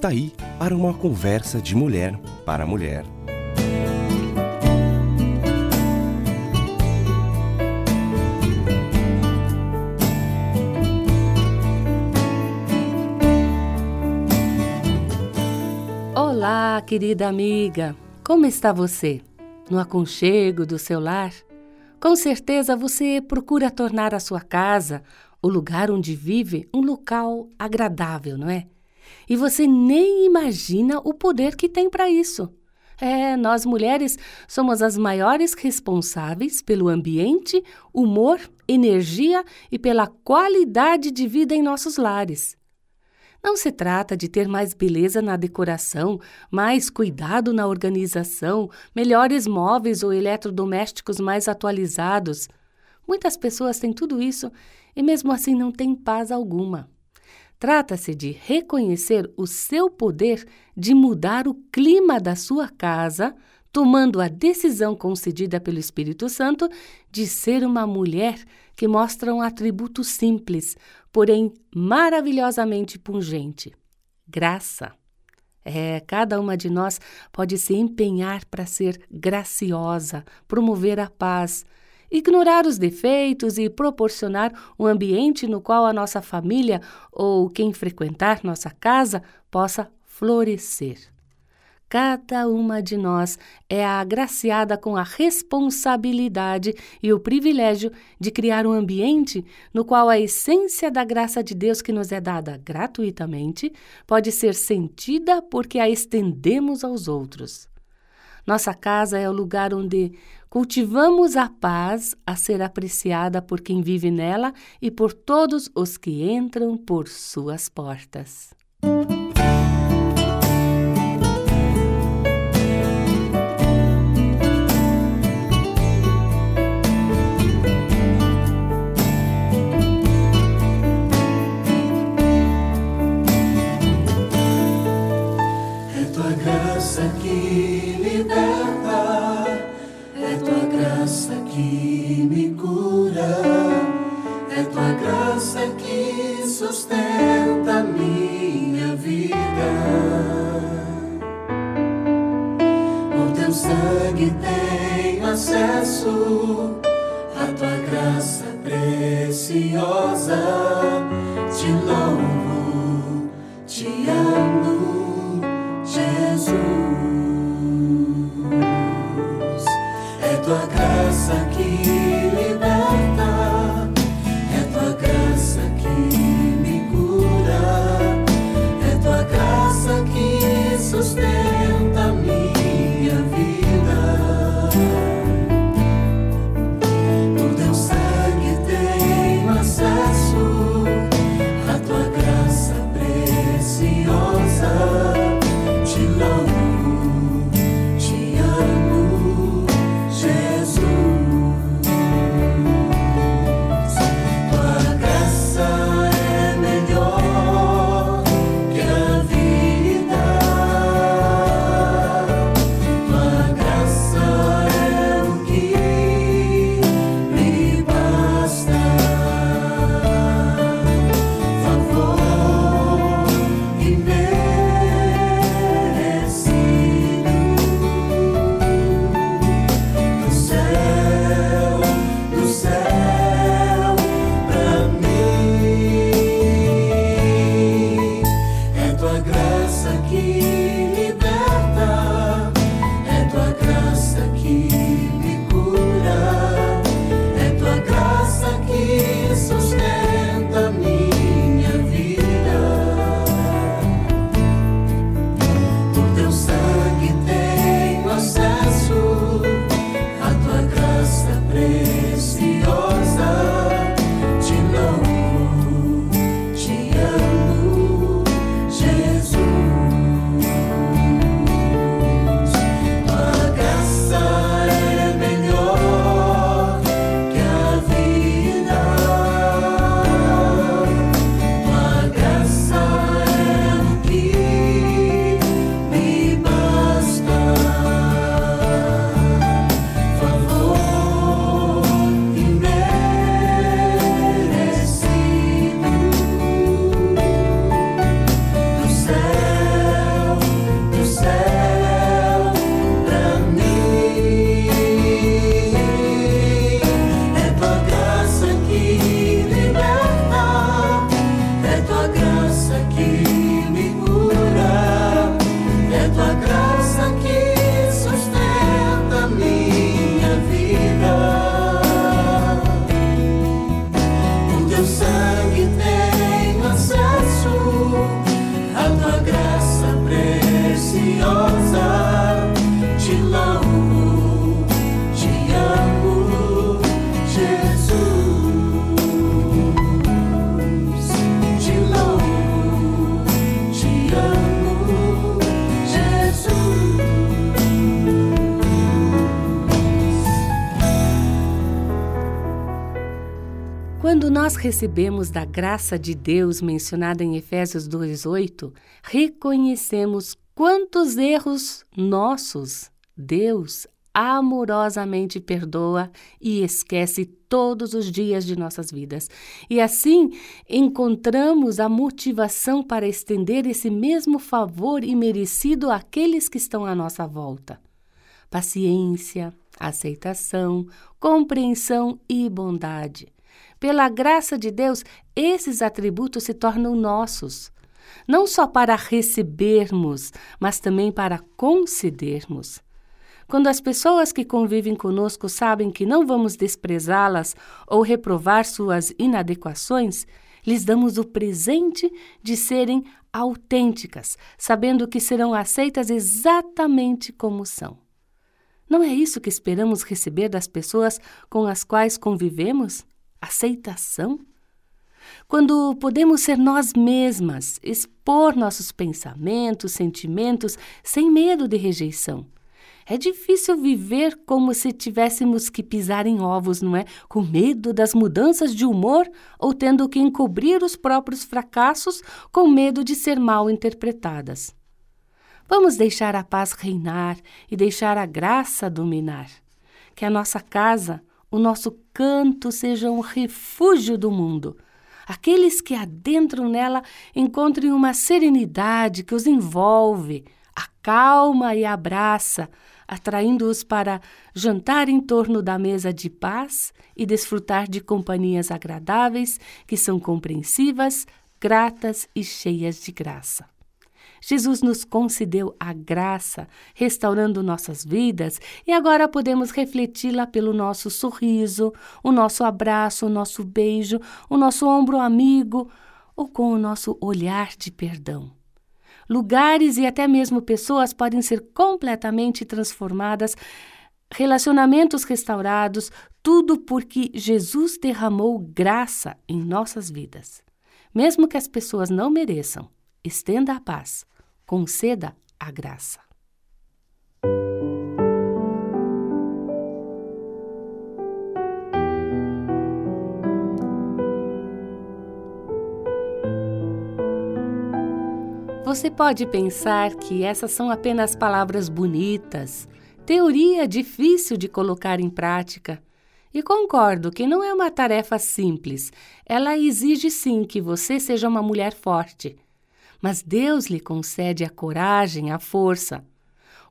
Está aí para uma conversa de mulher para mulher. Olá, querida amiga. Como está você? No aconchego do seu lar? Com certeza você procura tornar a sua casa, o lugar onde vive, um local agradável, não é? E você nem imagina o poder que tem para isso. É, nós mulheres somos as maiores responsáveis pelo ambiente, humor, energia e pela qualidade de vida em nossos lares. Não se trata de ter mais beleza na decoração, mais cuidado na organização, melhores móveis ou eletrodomésticos mais atualizados. Muitas pessoas têm tudo isso e mesmo assim não têm paz alguma. Trata-se de reconhecer o seu poder de mudar o clima da sua casa, tomando a decisão concedida pelo Espírito Santo de ser uma mulher que mostra um atributo simples, porém maravilhosamente pungente: graça. É, cada uma de nós pode se empenhar para ser graciosa, promover a paz, ignorar os defeitos e proporcionar um ambiente no qual a nossa família ou quem frequentar nossa casa possa florescer. Cada uma de nós é agraciada com a responsabilidade e o privilégio de criar um ambiente no qual a essência da graça de Deus que nos é dada gratuitamente pode ser sentida porque a estendemos aos outros. Nossa casa é o lugar onde cultivamos a paz a ser apreciada por quem vive nela e por todos os que entram por suas portas. Acesso à tua graça preciosa. Te louvo, te amo, Jesus. É tua graça que nós recebemos da graça de Deus mencionada em Efésios 2:8, reconhecemos quantos erros nossos Deus amorosamente perdoa e esquece todos os dias de nossas vidas. E assim encontramos a motivação para estender esse mesmo favor imerecido àqueles que estão à nossa volta. Paciência, aceitação, compreensão e bondade. Pela graça de Deus, esses atributos se tornam nossos, não só para recebermos, mas também para concedermos. Quando as pessoas que convivem conosco sabem que não vamos desprezá-las ou reprovar suas inadequações, lhes damos o presente de serem autênticas, sabendo que serão aceitas exatamente como são. Não é isso que esperamos receber das pessoas com as quais convivemos? Aceitação? Quando podemos ser nós mesmas, expor nossos pensamentos, sentimentos, sem medo de rejeição é difícil viver como se tivéssemos que pisar em ovos, não é? Com medo das mudanças de humor ou tendo que encobrir os próprios fracassos com medo de ser mal interpretadas. Vamos deixar a paz reinar e deixar a graça dominar. Que a nossa casa, o nosso canto seja um refúgio do mundo. Aqueles que adentram nela encontrem uma serenidade que os envolve, acalma e abraça, atraindo-os para jantar em torno da mesa de paz e desfrutar de companhias agradáveis que são compreensivas, gratas e cheias de graça. Jesus nos concedeu a graça, restaurando nossas vidas, e agora podemos refleti-la pelo nosso sorriso, o nosso abraço, o nosso beijo, o nosso ombro amigo ou com o nosso olhar de perdão. Lugares e até mesmo pessoas podem ser completamente transformadas, relacionamentos restaurados, tudo porque Jesus derramou graça em nossas vidas. Mesmo que as pessoas não mereçam, estenda a paz, conceda a graça. Você pode pensar que essas são apenas palavras bonitas, teoria difícil de colocar em prática. E concordo que não é uma tarefa simples. Ela exige sim que você seja uma mulher forte. Mas Deus lhe concede a coragem, a força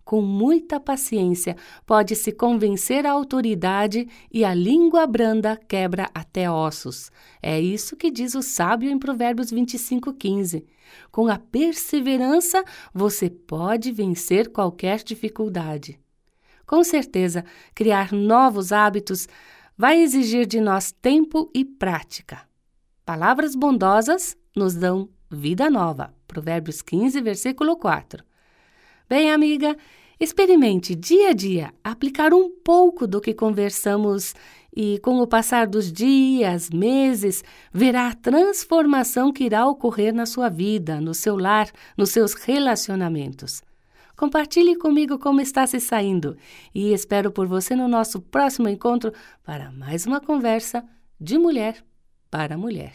com muita paciência, pode-se convencer a autoridade e a língua branda quebra até ossos. É isso que diz o sábio em Provérbios 25:15. Com a perseverança, você pode vencer qualquer dificuldade. Com certeza, criar novos hábitos vai exigir de nós tempo e prática. Palavras bondosas nos dão vida nova. Provérbios 15, versículo 4. Bem, amiga, experimente dia a dia aplicar um pouco do que conversamos e, com o passar dos dias, meses, verá a transformação que irá ocorrer na sua vida, no seu lar, nos seus relacionamentos. Compartilhe comigo como está se saindo e espero por você no nosso próximo encontro para mais uma conversa de mulher para mulher.